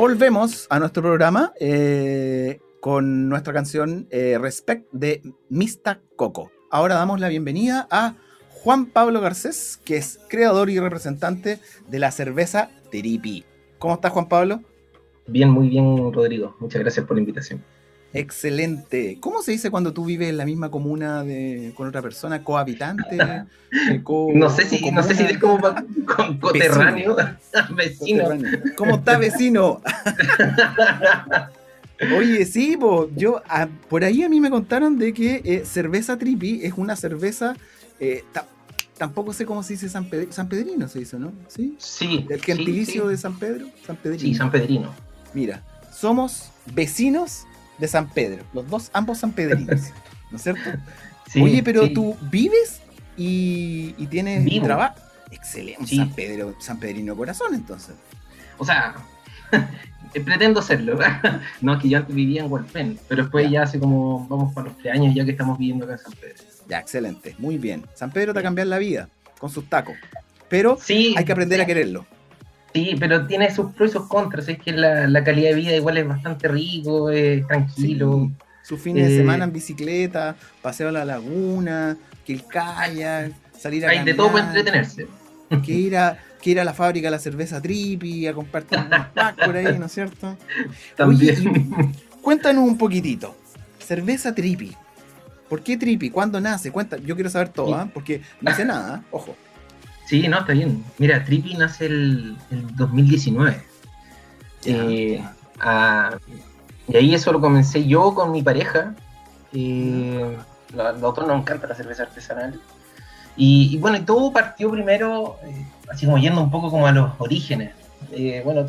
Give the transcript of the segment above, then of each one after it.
volvemos a nuestro programa eh, con nuestra canción eh, Respect de Mista Coco. Ahora damos la bienvenida a Juan Pablo Garcés, que es creador y representante de la cerveza Teripi. ¿Cómo estás, Juan Pablo? Bien, muy bien, Rodrigo. Muchas gracias por la invitación. Excelente. ¿Cómo se dice cuando tú vives en la misma comuna de, con otra persona, cohabitante? No sé si, no sé si es como coterráneo, vecino. ¿Cómo está vecino? Oye, sí, yo por ahí a mí me contaron de que eh, cerveza tripi es una cerveza. Eh, tampoco sé cómo se dice San, San Pedrino, se dice, ¿no? Sí. Sí. El gentilicio de San Pedro, San Pedrino. Sí, San Pedrino. Mira, somos vecinos de San Pedro, los dos, ambos San Pedrinos, ¿no es cierto? Oye, pero tú vives y, tienes trabajo. Excelente, San Pedro, San Pedrino Corazón, entonces. O sea, pretendo serlo. no, es que yo antes vivía en Hualpén, pero después ya. hace como, vamos para los tres años ya que estamos viviendo acá en San Pedro. Ya, excelente, muy bien. San Pedro te ha cambiado la vida con sus tacos, pero hay que aprender a quererlo. Sí, pero tiene sus pros y sus contras. Es que la, calidad de vida igual es bastante rico, es tranquilo. Sus fines de eh, semana en bicicleta, paseo a la laguna, que el kayak, salir a Hay de todo para entretenerse. Que ir a, que ir a la fábrica de la cerveza Tripi, a compartir un pack por ahí, ¿no es cierto? También. cuéntanos un poquitito. Cerveza Tripi. ¿Por qué Tripi? ¿Cuándo nace? Cuenta, yo quiero saber todo, ¿ah? porque no sé nada, ojo. Sí, no, está bien. Mira, Trippy nace el, 2019. Eh, y ahí eso lo comencé yo con mi pareja. Eh, a nosotros nos encanta la cerveza artesanal. Y, bueno, y todo partió primero, eh, así como yendo un poco como a los orígenes. Eh, bueno,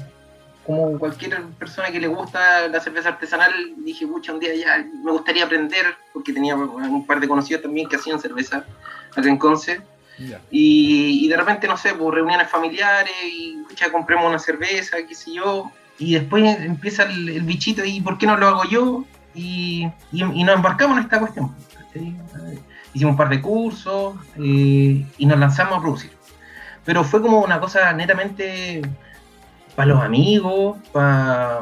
como cualquier persona que le gusta la cerveza artesanal, dije, mucho un día ya me gustaría aprender, porque tenía un par de conocidos también que hacían cerveza acá en Conce. Y, de repente, no sé, por pues, reuniones familiares y ya compremos una cerveza, qué sé yo. Y después empieza el, bichito y ¿por qué no lo hago yo? Y, nos embarcamos en esta cuestión. Hicimos un par de cursos eh, y nos lanzamos a producir. Pero fue como una cosa netamente para los amigos, para,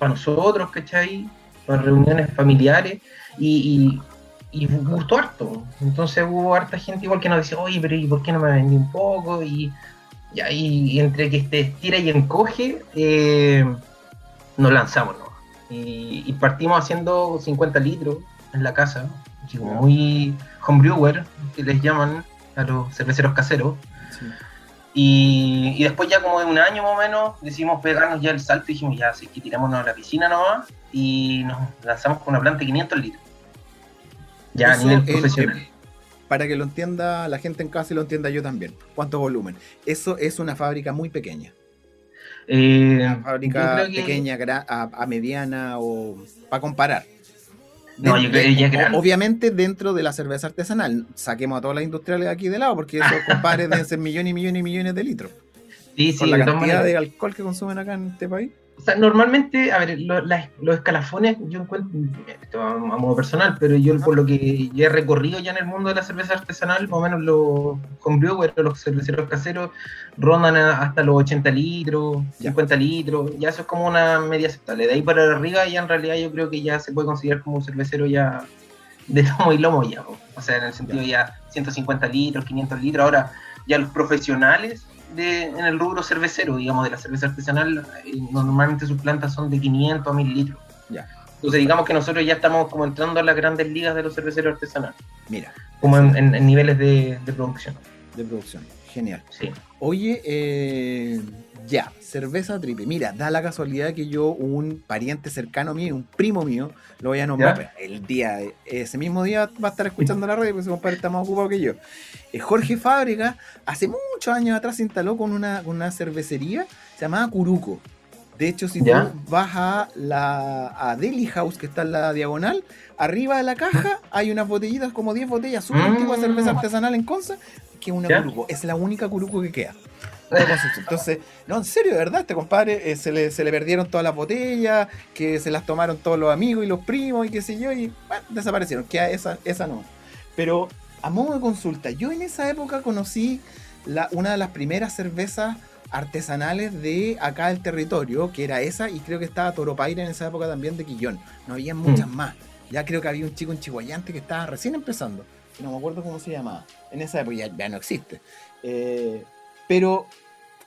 nosotros, ¿cachai? Para reuniones familiares. y, y gustó harto. Entonces hubo harta gente igual que nos decía, oye, pero ¿y por qué no me vendí un poco? Y, y, entre que este estira y encoge, eh, nos lanzamos, ¿no? Y, partimos haciendo 50 litros en la casa, así como muy homebrewer, que les llaman a los cerveceros caseros. Y, después ya como de un año más o menos decidimos pegarnos ya el salto y dijimos ya, así que tirámonos a la piscina nomás y nos lanzamos con una planta de 500 litros. Ya a nivel profesional. para que lo entienda la gente en casa y lo entienda yo también. ¿Cuánto volumen? Eso es una fábrica muy pequeña. Eh, una fábrica pequeña, a, mediana o para comparar. No, yo creo que ya es Obviamente dentro de la cerveza artesanal. Saquemos a todas las industriales de aquí de lado, porque esos compadres deben ser millones y millones y millones de litros. Sí, sí, la cantidad de alcohol que consumen acá en este país. O sea, normalmente, a ver, los escalafones, yo encuentro, esto a, modo personal, pero yo por lo que ya he recorrido ya en el mundo de la cerveza artesanal, más o menos los homebrewer, los cerveceros caseros, rondan hasta los 80 litros, 50 litros, ya eso es como una media aceptable. De ahí para arriba ya en realidad yo creo que ya se puede considerar como un cervecero ya de lomo y lomo ya, o sea, en el sentido ya. 150 litros, 500 litros, ahora ya los profesionales en el rubro cervecero, digamos, de la cerveza artesanal, eh, normalmente sus plantas son de 500 a 1000 litros. Ya. Entonces digamos que nosotros ya estamos como entrando a las grandes ligas de los cerveceros artesanales. Mira. Como en, niveles de, producción. De producción, genial. Sí. Oye, eh, ya, cerveza triple. Mira, da la casualidad que yo, un pariente cercano mío, un primo mío, lo voy a nombrar. El día, ese mismo día va a estar escuchando la radio, porque ese compadre está más ocupado que yo. Eh, Jorge Fábrica, hace muchos años atrás se instaló con una, una cervecería, se llamaba Curuco. De hecho, si tú vas a la a Deli House, que está en la diagonal, arriba de la caja hay unas botellitas, como 10 botellas, súper antigua cerveza mm. artesanal en Conza, que es una Curuco. Es la única Curuco que queda. Entonces, no, en serio, de verdad, este compadre eh, se, le, se, le, perdieron todas las botellas, que se las tomaron todos los amigos y los primos y qué sé yo, y bueno, desaparecieron. Que esa, esa no. Pero a modo de consulta, yo en esa época conocí la, una de las primeras cervezas artesanales de acá del territorio, que era esa, y creo que estaba Toropaira en esa época también de Quillón. No había muchas mm. más. Ya creo que había un chico en Chihuayante que estaba recién empezando. No me acuerdo cómo se llamaba. En esa época ya, no existe. Eh, pero,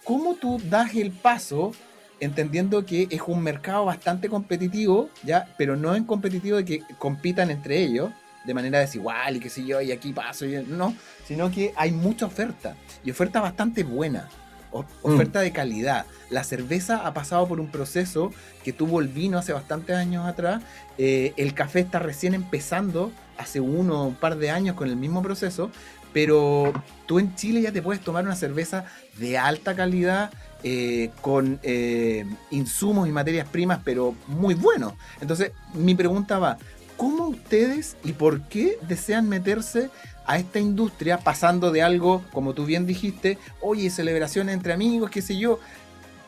¿cómo tú das el paso entendiendo que es un mercado bastante competitivo, ya, pero no en competitivo de que compitan entre ellos de manera desigual y qué sé yo, y aquí paso, y no, sino que hay mucha oferta y oferta bastante buena, mm. oferta de calidad. La cerveza ha pasado por un proceso que tuvo el vino hace bastantes años atrás, eh, el café está recién empezando hace uno o un par de años con el mismo proceso, pero tú en Chile ya te puedes tomar una cerveza de alta calidad eh, con eh, insumos y materias primas, pero muy buenos. Entonces, mi pregunta va, ¿cómo ustedes y por qué desean meterse a esta industria pasando de algo, como tú bien dijiste, oye, celebraciones entre amigos, qué sé yo,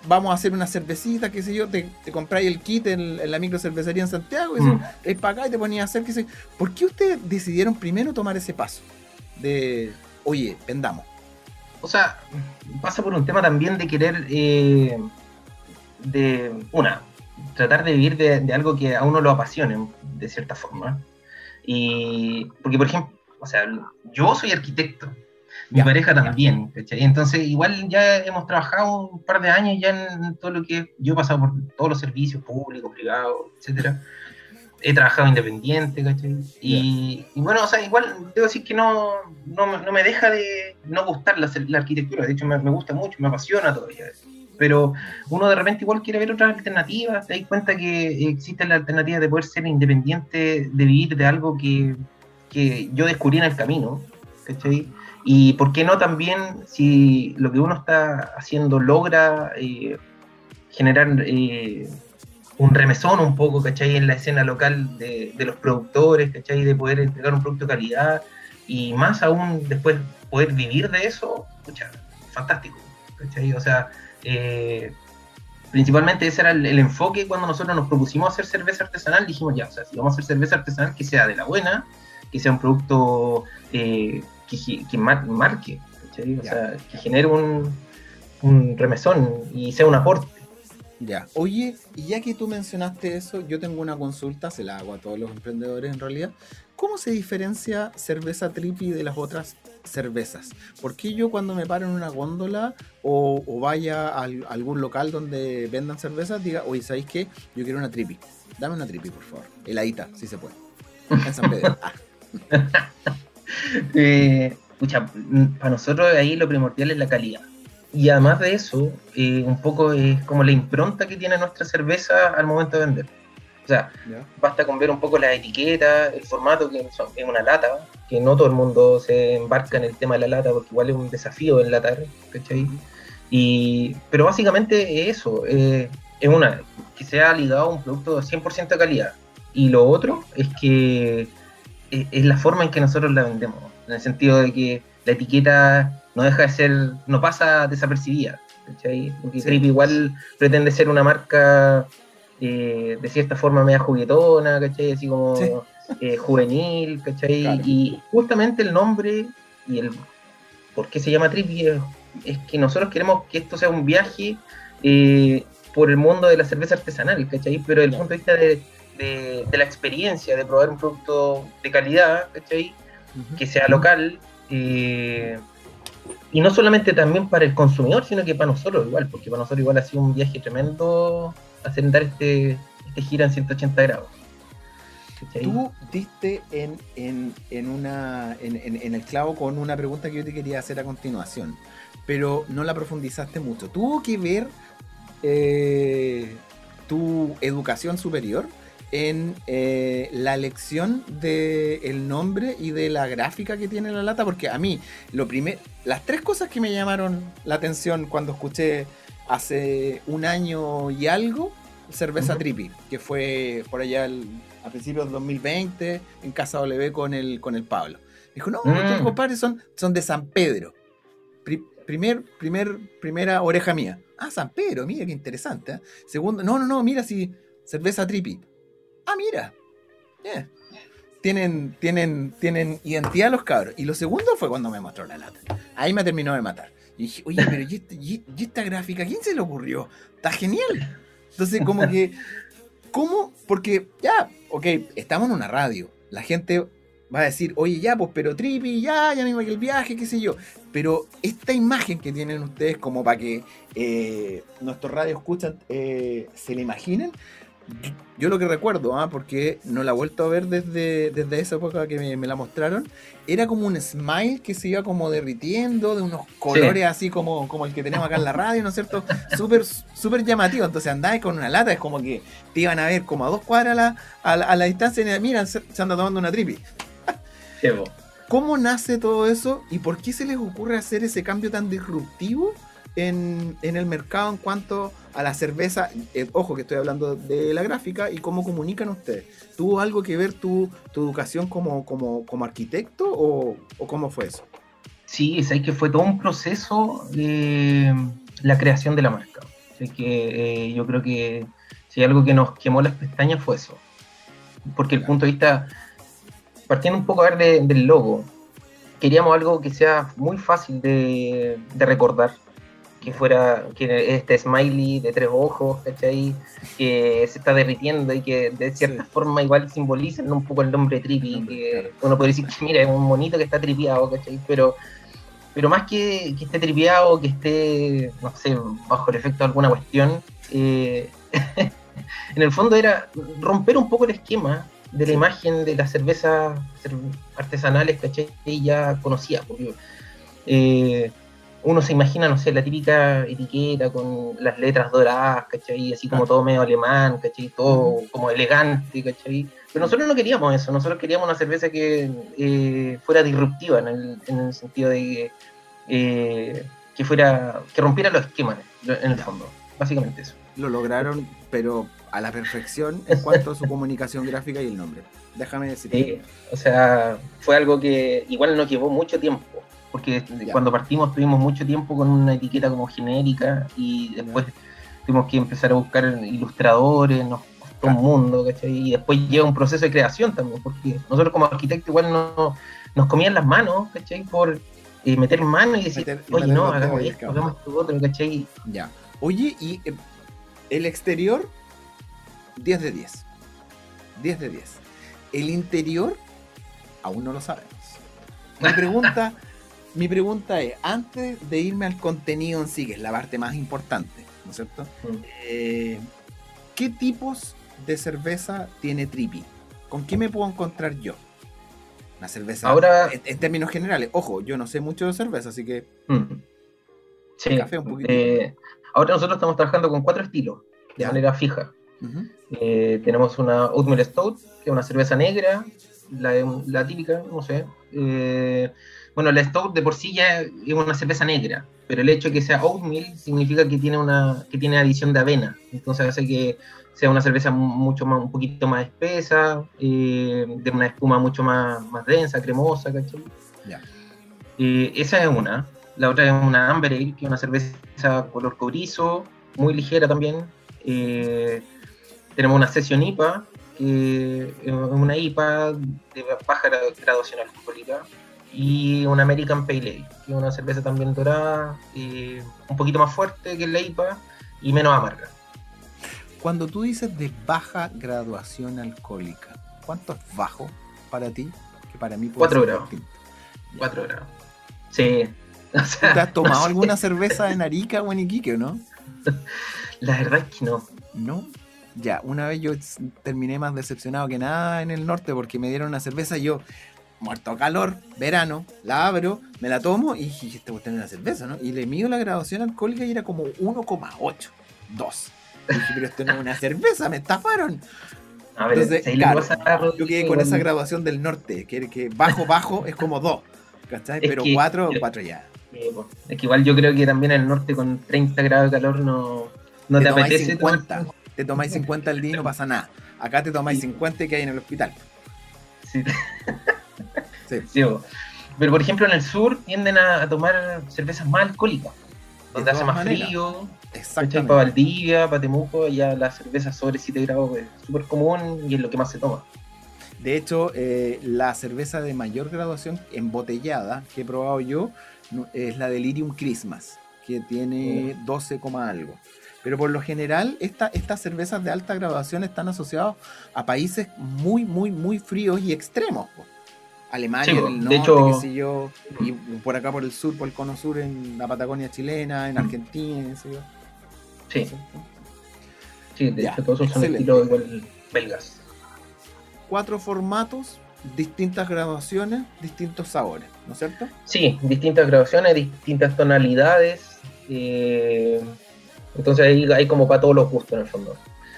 vamos a hacer una cervecita, qué sé yo, te, compráis el kit en, la micro cervecería en Santiago, y mm. es para acá y te ponías a hacer, qué sé ¿Por qué ustedes decidieron primero tomar ese paso de, oye, vendamos? O sea, pasa por un tema también de querer, eh, de, una, tratar de vivir de, algo que a uno lo apasione, de cierta forma. Y, porque, por ejemplo, o sea, yo soy arquitecto, mi pareja también, Entonces, igual ya hemos trabajado un par de años ya en todo lo que yo he pasado por todos los servicios públicos, privados, etcétera. He trabajado independiente, ¿cachai? Y, bueno, o sea, igual debo decir que no, no, me deja de no gustar la, arquitectura, de hecho me, me, gusta mucho, me apasiona todavía. Pero uno de repente igual quiere ver otras alternativas, te das cuenta que existe la alternativa de poder ser independiente, de vivir de algo que, que yo descubrí en el camino, ¿cachai? Y por qué no también, si lo que uno está haciendo logra eh, generar eh, un remesón un poco, ¿cachai? En la escena local de, de, los productores, ¿cachai? De poder entregar un producto de calidad y más aún después poder vivir de eso, escucha, fantástico, ¿cachai? O sea, eh, principalmente ese era el, enfoque cuando nosotros nos propusimos hacer cerveza artesanal. Dijimos, ya, o sea, si vamos a hacer cerveza artesanal, que sea de la buena, que sea un producto eh, que, marque, o sea, que genere un, un remesón y sea un aporte. Ya, oye, y ya que tú mencionaste eso, yo tengo una consulta, se la hago a todos los emprendedores en realidad. ¿Cómo se diferencia cerveza tripi de las otras cervezas? ¿Por qué yo cuando me paro en una góndola o, vaya a, algún local donde vendan cervezas, diga, oye, ¿sabéis qué? Yo quiero una tripi. Dame una tripi, por favor. Heladita, si se puede. En San Pedro. Ah. Eh, para nosotros ahí lo primordial es la calidad. Y además de eso, eh, un poco es como la impronta que tiene nuestra cerveza al momento de vender. O sea, basta con ver un poco la etiqueta, el formato, que es una lata, que no todo el mundo se embarca en el tema de la lata, porque igual es un desafío enlatar, ¿cachai? Y, pero básicamente es eso, eh, es una, que sea ligado a un producto de 100% de calidad. Y lo otro es que es la forma en que nosotros la vendemos, en el sentido de que la etiqueta no deja de ser, no pasa desapercibida, ¿cachai? Porque Trip igual pretende ser una marca eh, de cierta forma media juguetona, ¿cachai? Así como eh, juvenil, ¿cachai? Y justamente el nombre y el por qué se llama Trip es, que nosotros queremos que esto sea un viaje eh, por el mundo de la cerveza artesanal, ¿cachai? Pero desde el punto de vista de, la experiencia, de probar un producto de calidad, ¿cachai? Que sea local, eh, y no solamente también para el consumidor, sino que para nosotros igual, porque para nosotros igual ha sido un viaje tremendo hacer dar este, este gira en 180 grados. Tú diste en, en, una, en, el clavo con una pregunta que yo te quería hacer a continuación, pero no la profundizaste mucho. ¿Tuvo que ver eh, tu educación superior? en eh, la elección del nombre y de la gráfica que tiene la lata, porque a mí, lo primer, las tres cosas que me llamaron la atención cuando escuché hace un año y algo, Cerveza Tripi, que fue por allá a principios del 2020 en Casa W con el, con el Pablo. Dijo, no, mm. compadres son, son de San Pedro. Primer, primer, primera oreja mía. Ah, San Pedro, mira qué interesante. ¿eh? Segundo, no, no, no, mira si cerveza tripi ah, mira, tienen, tienen, tienen identidad los cabros. Y lo segundo fue cuando me mostró la lata. Ahí me terminó de matar. Y dije, oye, pero este, ¿y, esta gráfica quién se le ocurrió? Está genial. Entonces, como que, ¿cómo? Porque ya, ok, estamos en una radio. La gente va a decir, oye, ya, pues, pero trippy, ya, ya me que el viaje, qué sé yo. Pero esta imagen que tienen ustedes, como para que eh, nuestros radios escuchan, eh, se la imaginen, yo lo que recuerdo, ¿ah? porque no la he vuelto a ver desde, desde esa época que me, la mostraron, era como un smile que se iba como derritiendo, de unos colores así como, como el que tenemos acá en la radio, ¿no es cierto? Súper súper llamativo. Entonces andáis con una lata, es como que te iban a ver como a dos cuadras a la, a la, distancia y mira, se, anda tomando una tripi. ¿Cómo nace todo eso y por qué se les ocurre hacer ese cambio tan disruptivo en, el mercado en cuanto a la cerveza? Eh, ojo que estoy hablando de la gráfica y cómo comunican ustedes. ¿Tuvo algo que ver tu, educación como, como, como arquitecto o, cómo fue eso? Sí, es que fue todo un proceso de la creación de la marca. Así que eh, yo creo que si algo que nos quemó las pestañas fue eso. Porque el punto de vista partiendo un poco a ver del logo, queríamos algo que sea muy fácil de, recordar, que fuera que este smiley de tres ojos, ¿cachai? Que se está derritiendo y que de cierta forma igual simbolizan un poco el nombre Trippy, que uno puede decir, mira, es un monito que está tripiado, ¿cachai? Pero, pero más que, que esté tripiado, que esté, no sé, bajo el efecto de alguna cuestión, eh, en el fondo era romper un poco el esquema de la imagen de las cervezas artesanales, ¿cachai? ya conocía, porque eh, uno se imagina, no sé, la típica etiqueta con las letras doradas, ¿cachai? Así como todo medio alemán, ¿cachai? Todo como elegante, ¿cachai? Pero nosotros no queríamos eso, nosotros queríamos una cerveza que eh, fuera disruptiva en el, sentido de eh, que fuera, que rompiera los esquemas en el fondo, básicamente eso. Lo lograron, pero a la perfección en cuanto a su comunicación gráfica y el nombre. Déjame decir. Sí, o sea, fue algo que igual nos llevó mucho tiempo, porque cuando partimos tuvimos mucho tiempo con una etiqueta como genérica y después tuvimos que empezar a buscar ilustradores, nos costó un mundo, ¿cachai? Y después llega un proceso de creación también, porque nosotros como arquitectos igual no, nos comían las manos, ¿cachai? Por eh, meter mano y decir, oye, no, hagamos esto, hagamos esto otro, ¿cachai? Ya. Oye, y eh, el exterior 10 de 10. 10 de 10. El interior, aún no lo sabemos. Mi pregunta, mi pregunta es, antes de irme al contenido en sí, que es la parte más importante, ¿no es cierto? Mm. Eh, ¿Qué tipos de cerveza tiene Trippy? ¿Con qué me puedo encontrar yo? Una cerveza ahora, en, términos generales. Ojo, yo no sé mucho de cerveza, así que... Mm. Sí, café un poquito. Eh, ahora nosotros estamos trabajando con cuatro estilos de manera fija. Eh, tenemos una Oatmeal Stout, que es una cerveza negra, la, típica, no sé. Eh, bueno, la Stout de por sí ya es una cerveza negra, pero el hecho de que sea Oatmeal significa que tiene una que tiene adición de avena, entonces hace que sea una cerveza mucho más, un poquito más espesa, eh, de una espuma mucho más, más densa, cremosa, ¿cachai? esa es una. La otra es una Amber Ale, que es una cerveza color cobrizo, muy ligera también. Eh, tenemos una sesión IPA, que es una IPA de baja graduación alcohólica, y una American Pale Ale, que es una cerveza también dorada, un poquito más fuerte que la IPA y menos amarga. Cuando tú dices de baja graduación alcohólica, ¿cuánto es bajo para ti? Que para mí puede 4 grados. 4 grados. Sí. ¿Te has tomado alguna cerveza en Arica o en Iquique o no? La verdad es que no. ¿No? Ya, una vez yo terminé más decepcionado que nada en el norte porque me dieron una cerveza y yo, muerto a calor, verano, la abro, me la tomo y dije, este voy a tener una cerveza, ¿no? Y le mido la graduación alcohólica y era como 1,8, 2. Y dije, pero esto no es una cerveza, me estafaron. A ver, Entonces, claro, yo quedé con esa graduación del norte, que, que bajo, bajo es como 2, ¿cachai? Pero 4, 4 ya. Es que igual yo creo que también en el norte con 30 grados de calor no, no te, te apetece 50 te tomáis 50 al día y no pasa nada. Acá te tomáis 50 que hay en el hospital. Sí. sí. Pero por ejemplo en el sur tienden a, tomar cervezas más alcohólicas, donde hace más frío. Exactamente. Para Valdivia, para Temuco, ya la cerveza sobre 7 grados es súper común y es lo que más se toma. De hecho, eh, la cerveza de mayor graduación embotellada que he probado yo es la Delirium Christmas, que tiene 12, algo. Pero por lo general, estas cervezas de alta graduación están asociadas a países muy, muy, muy fríos y extremos. Alemania, el norte, qué sé yo, y por acá por el sur, por el cono sur, en la Patagonia chilena, en mm. Argentina, qué sé yo. Sí. Sí, de hecho todos son estilos igual belgas. Cuatro formatos, distintas graduaciones, distintos sabores, ¿no es cierto? Sí, distintas graduaciones, distintas tonalidades. Eh, entonces ahí hay como para todos los gustos en el fondo.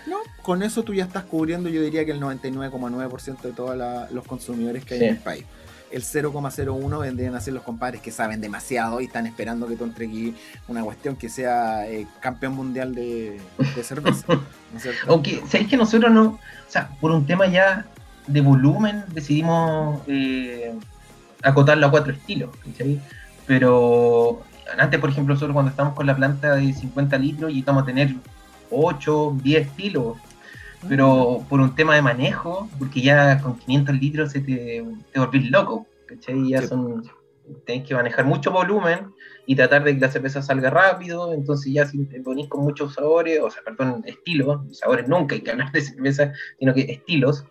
No, con eso tú ya estás cubriendo, yo diría que el 99,9% de todos los consumidores que hay en el país. El 0,01 vendrían a ser los compadres que saben demasiado y están esperando que tú entregues una cuestión que sea eh, campeón mundial de, cerveza. Aunque, ¿sabéis que nosotros no? O sea, por un tema ya de volumen decidimos eh, acotarlo a cuatro estilos. Pero antes, por ejemplo, nosotros cuando estamos con la planta de 50 litros y estamos a tener 8, 10 estilos, pero por un tema de manejo, porque ya con 500 litros se te, te volvís loco, ¿cachai? Ya son, tenés que manejar mucho volumen y tratar de que la cerveza salga rápido, entonces ya si te ponís con muchos sabores, o sea, perdón, estilos, sabores nunca hay que hablar de cerveza, sino que estilos,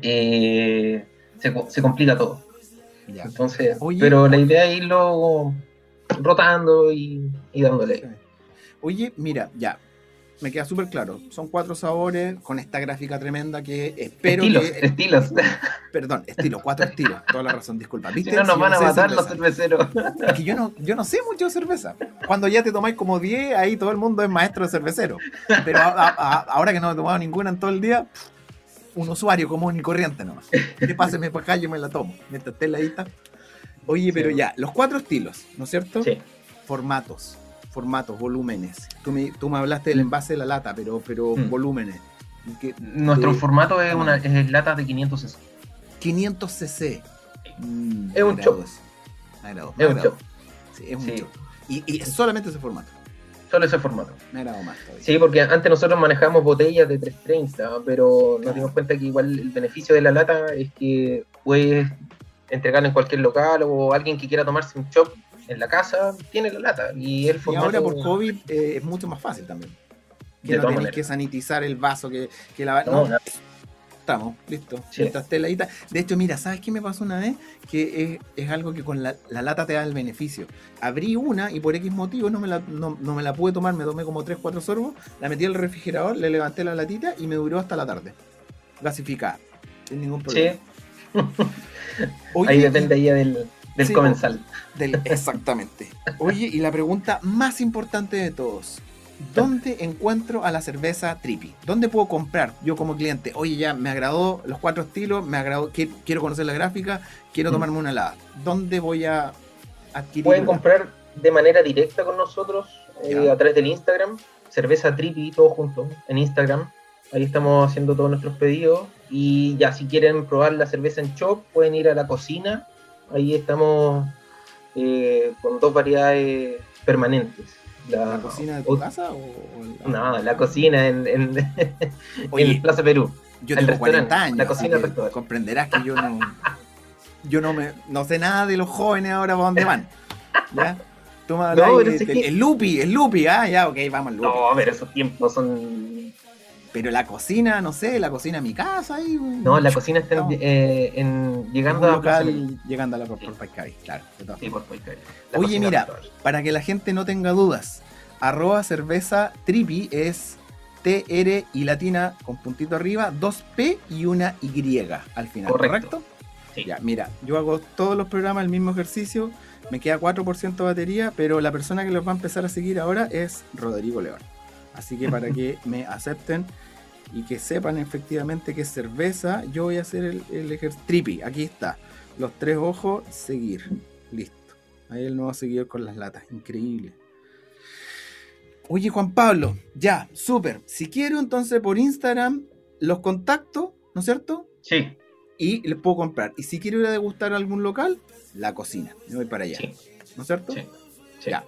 eh, se, se, complica todo. Entonces, pero la idea es irlo rotando y, dándole. Oye, mira, ya, me queda súper claro. Son cuatro sabores con esta gráfica tremenda que espero estilos, que... Estilos, Perdón, estilos, cuatro estilos. Toda la razón, disculpa. ¿Viste? Si no nos van a matar los cerveceros. Es que yo no, yo no sé mucho de cerveza. Cuando ya te tomáis como 10, ahí todo el mundo es maestro de cervecero. Pero ahora que no he tomado ninguna en todo el día, un usuario común y corriente nomás. Que páseme para acá, yo me la tomo. Mientras esté heladita. Oye, pero ya, los cuatro estilos, ¿no es cierto? Sí. Formatos, formatos, volúmenes. Tú me, tú me hablaste del mm. envase de la lata, pero, pero mm. volúmenes. Nuestro formato es una es lata de 500 cc. 500 cc. Mm, es un chop. es un chop. Sí, es un Y, y es solamente ese formato. Solo ese formato. Agrado más. Sí, porque antes nosotros manejamos botellas de 330, pero nos dimos cuenta que igual el beneficio de la lata es que puedes entregarlo en cualquier local o alguien que quiera tomarse un chop en la casa, tiene la lata. Y, el y ahora por COVID eh, es mucho más fácil también. Que no tenéis que sanitizar el vaso, que, que la... No, Estamos, listo. De hecho, mira, ¿sabes qué me pasó una vez? Que es, algo que con la, lata te da el beneficio. Abrí una y por X motivo no me, la, no, me la pude tomar, me tomé como 3, 4 sorbos, la metí al refrigerador, le levanté la latita y me duró hasta la tarde. Gasificada. Sin ningún problema. Sí. ahí depende ahí del, del comensal. exactamente. Oye, y la pregunta más importante de todos. ¿Dónde encuentro a la cerveza Trippy? ¿Dónde puedo comprar yo como cliente? Oye, ya me agradó los cuatro estilos, me agradó, quiero conocer la gráfica, quiero tomarme una helada. ¿Dónde voy a adquirir? Pueden comprar de manera directa con nosotros eh, a través del Instagram, cerveza Trippy, todo junto, en Instagram. Ahí estamos haciendo todos nuestros pedidos. Y ya, si quieren probar la cerveza en shop, pueden ir a la cocina. Ahí estamos eh, con dos variedades permanentes. La, cocina de tu casa o, No, la cocina en, en, Plaza Perú. Yo tengo 40 años. La cocina comprenderás que yo no, yo no me no sé nada de los jóvenes ahora para dónde van. ¿Ya? no, el, Lupi, el Lupi, ah, ya, ok, vamos al Lupi. No, pero esos tiempos son pero la cocina, no sé, la cocina en mi casa. Ahí, no, la cocina está en, eh, llegando a local, llegando a la por, claro. Sí, por Oye, mira, para que la gente no tenga dudas, arroba cerveza tripi es TR y latina con puntito arriba, 2P y una Y al final, ¿correcto? Sí. Ya, mira, yo hago todos los programas el mismo ejercicio, me queda 4% de batería, pero la persona que los va a empezar a seguir ahora es Rodrigo León. Así que para que me acepten y que sepan efectivamente que es cerveza, yo voy a hacer el, el ejercicio. Trippy, aquí está. Los tres ojos, seguir. Listo. Ahí el nuevo seguidor con las latas. Increíble. Oye, Juan Pablo, ya, súper. Si quiero, entonces por Instagram los contacto, ¿no es cierto? Sí. Y les puedo comprar. Y si quiero ir a degustar a algún local, la cocina. Me voy para allá. ¿No es cierto? Sí. Ya.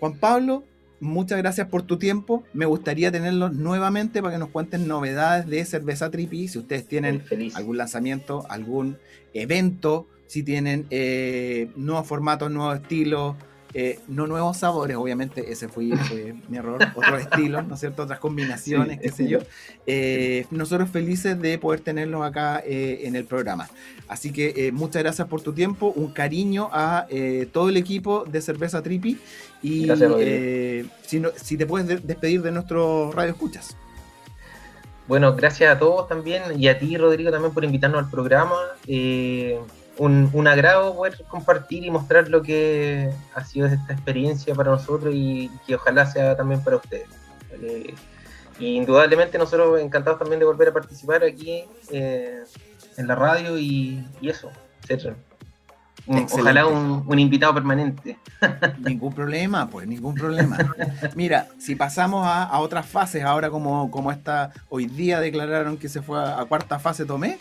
Juan Pablo, muchas gracias por tu tiempo. Me gustaría tenerlos nuevamente para que nos cuenten novedades de Cerveza Tripi. Si ustedes tienen algún lanzamiento, algún evento, si tienen eh, nuevos formatos, nuevos estilos, eh, no nuevos sabores, obviamente, ese fue, mi error, otros estilos, ¿no es cierto? Otras combinaciones, qué sé yo. Eh, nosotros felices de poder tenerlos acá eh, en el programa. Así que muchas gracias por tu tiempo, un cariño a todo el equipo de Cerveza Tripi y si, si, te puedes despedir de nuestro radio escuchas. Bueno, gracias a todos también y a ti, Rodrigo, también por invitarnos al programa un, agrado poder compartir y mostrar lo que ha sido esta experiencia para nosotros y que ojalá sea también para ustedes. indudablemente nosotros encantados también de volver a participar aquí eh, en la radio y, eso, etc. ojalá un, invitado permanente. Ningún problema, pues, ningún problema. Mira, si pasamos a, otras fases, ahora como, como esta, hoy día declararon que se fue a cuarta fase Tomé,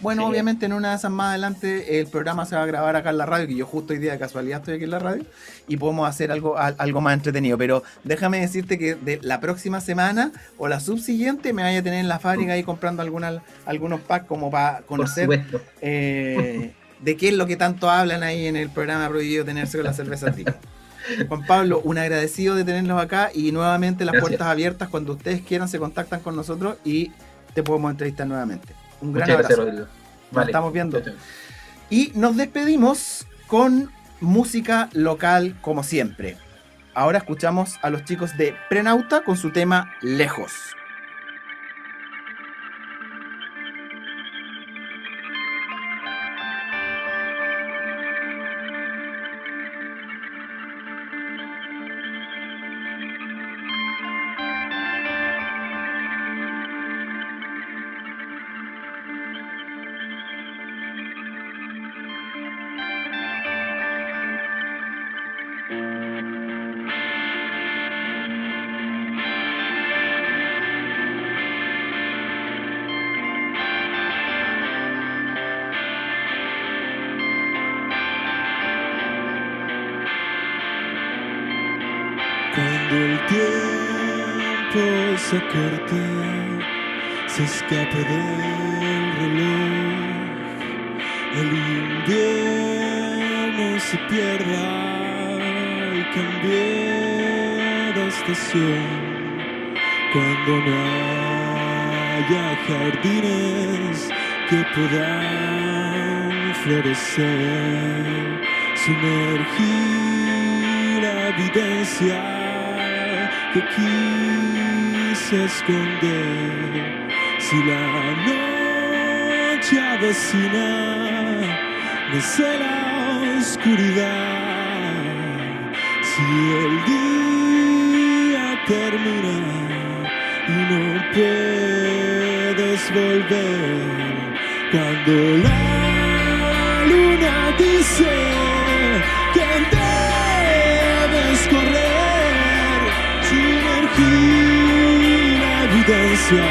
bueno, obviamente en una de esas más adelante el programa se va a grabar acá en la radio, que yo justo hoy día de casualidad estoy aquí en la radio, y podemos hacer algo, algo más entretenido. Pero déjame decirte que de la próxima semana o la subsiguiente me vaya a tener en la fábrica ahí comprando algunos packs como para conocer eh, de qué es lo que tanto hablan ahí en el programa Prohibido Tenerse con la cerveza tía. Juan Pablo, un agradecido de tenerlos acá y nuevamente las puertas abiertas cuando ustedes quieran se contactan con nosotros y te podemos entrevistar nuevamente. Un gran abrazo. Nos estamos viendo. Y nos despedimos con música local como siempre. Ahora escuchamos a los chicos de Prenauta con su tema Lejos. Se corta, se escapa del reloj, el invierno se pierda y cambie de estación. Cuando no haya jardines que puedan florecer, sumergir la evidencia que quise esconder. Si la noche avecina, desde la oscuridad. Si el día termina y no puedes volver. Cuando la luna dice que debes correr la evidencia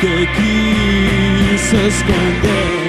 que quise esconder.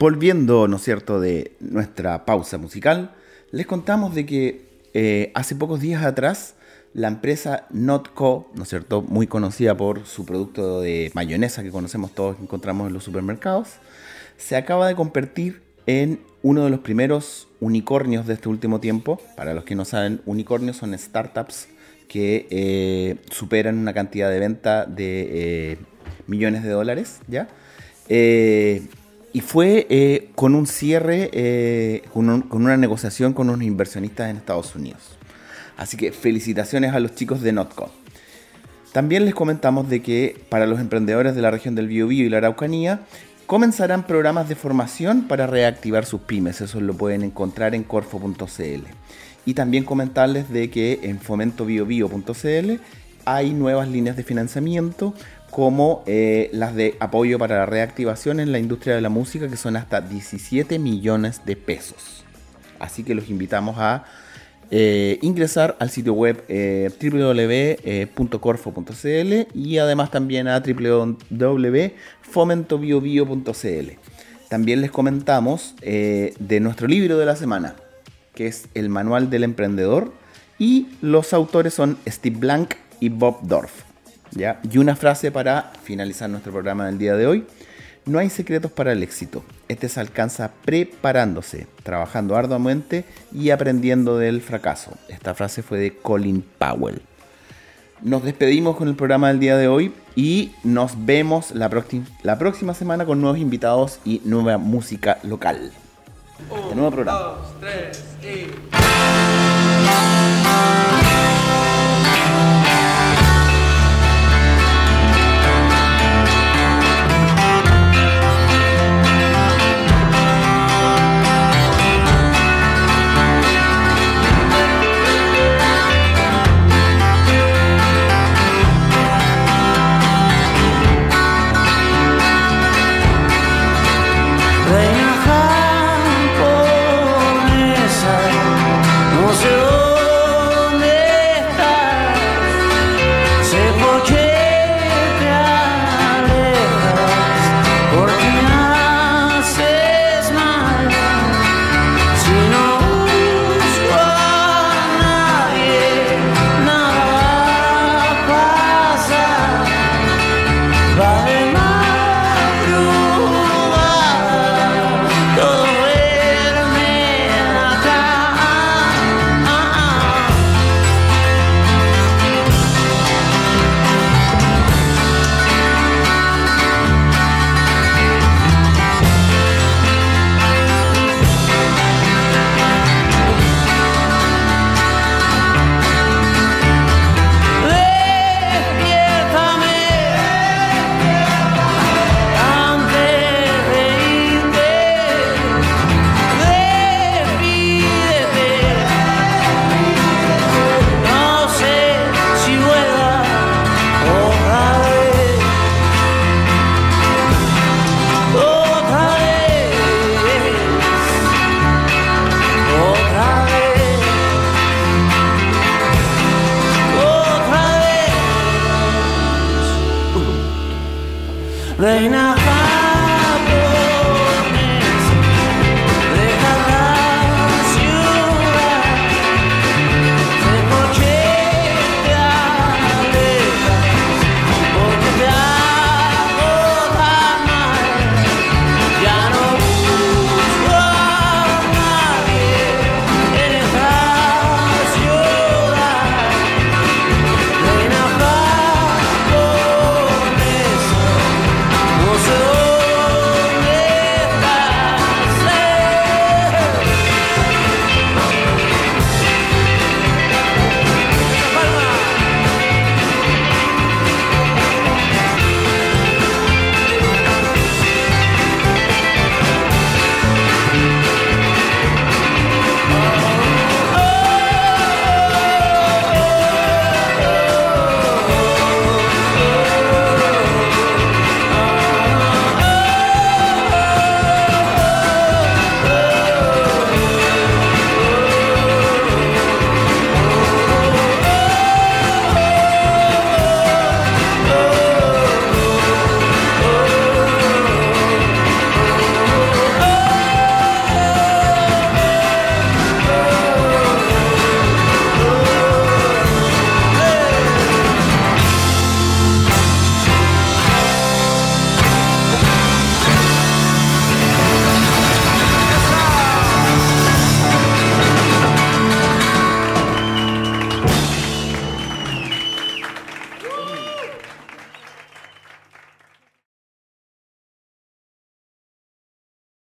Volviendo, ¿no es cierto?, de nuestra pausa musical, les contamos de que eh, hace pocos días atrás la empresa Notco, ¿no es cierto?, muy conocida por su producto de mayonesa que conocemos todos que encontramos en los supermercados, se acaba de convertir en uno de los primeros unicornios de este último tiempo. Para los que no saben, unicornios son startups que eh, superan una cantidad de venta de eh, millones de dólares, ¿ya? Y fue eh, con un cierre, eh, con, un- con una negociación con unos inversionistas en Estados Unidos. Así que felicitaciones a los chicos de Notco. También les comentamos de que para los emprendedores de la región del Biobío y la Araucanía comenzarán programas de formación para reactivar sus pymes. Eso lo pueden encontrar en corfo.cl. Y también comentarles de que en fomentobiobio.cl hay nuevas líneas de financiamiento como eh, las de apoyo para la reactivación en la industria de la música que son hasta 17 millones de pesos. Así que los invitamos a eh, ingresar al sitio web eh, www.corfo.cl y además también a www.fomentobiobio.cl. También les comentamos eh, de nuestro libro de la semana, que es el Manual del Emprendedor, y los autores son Steve Blank y Bob Dorf. ¿Ya? Y una frase para finalizar nuestro programa del día de hoy. No hay secretos para el éxito. Este se alcanza preparándose, trabajando arduamente y aprendiendo del fracaso. Esta frase fue de Colin Powell. Nos despedimos con el programa del día de hoy y nos vemos la, la próxima semana con nuevos invitados y nueva música local. De nuevo programa.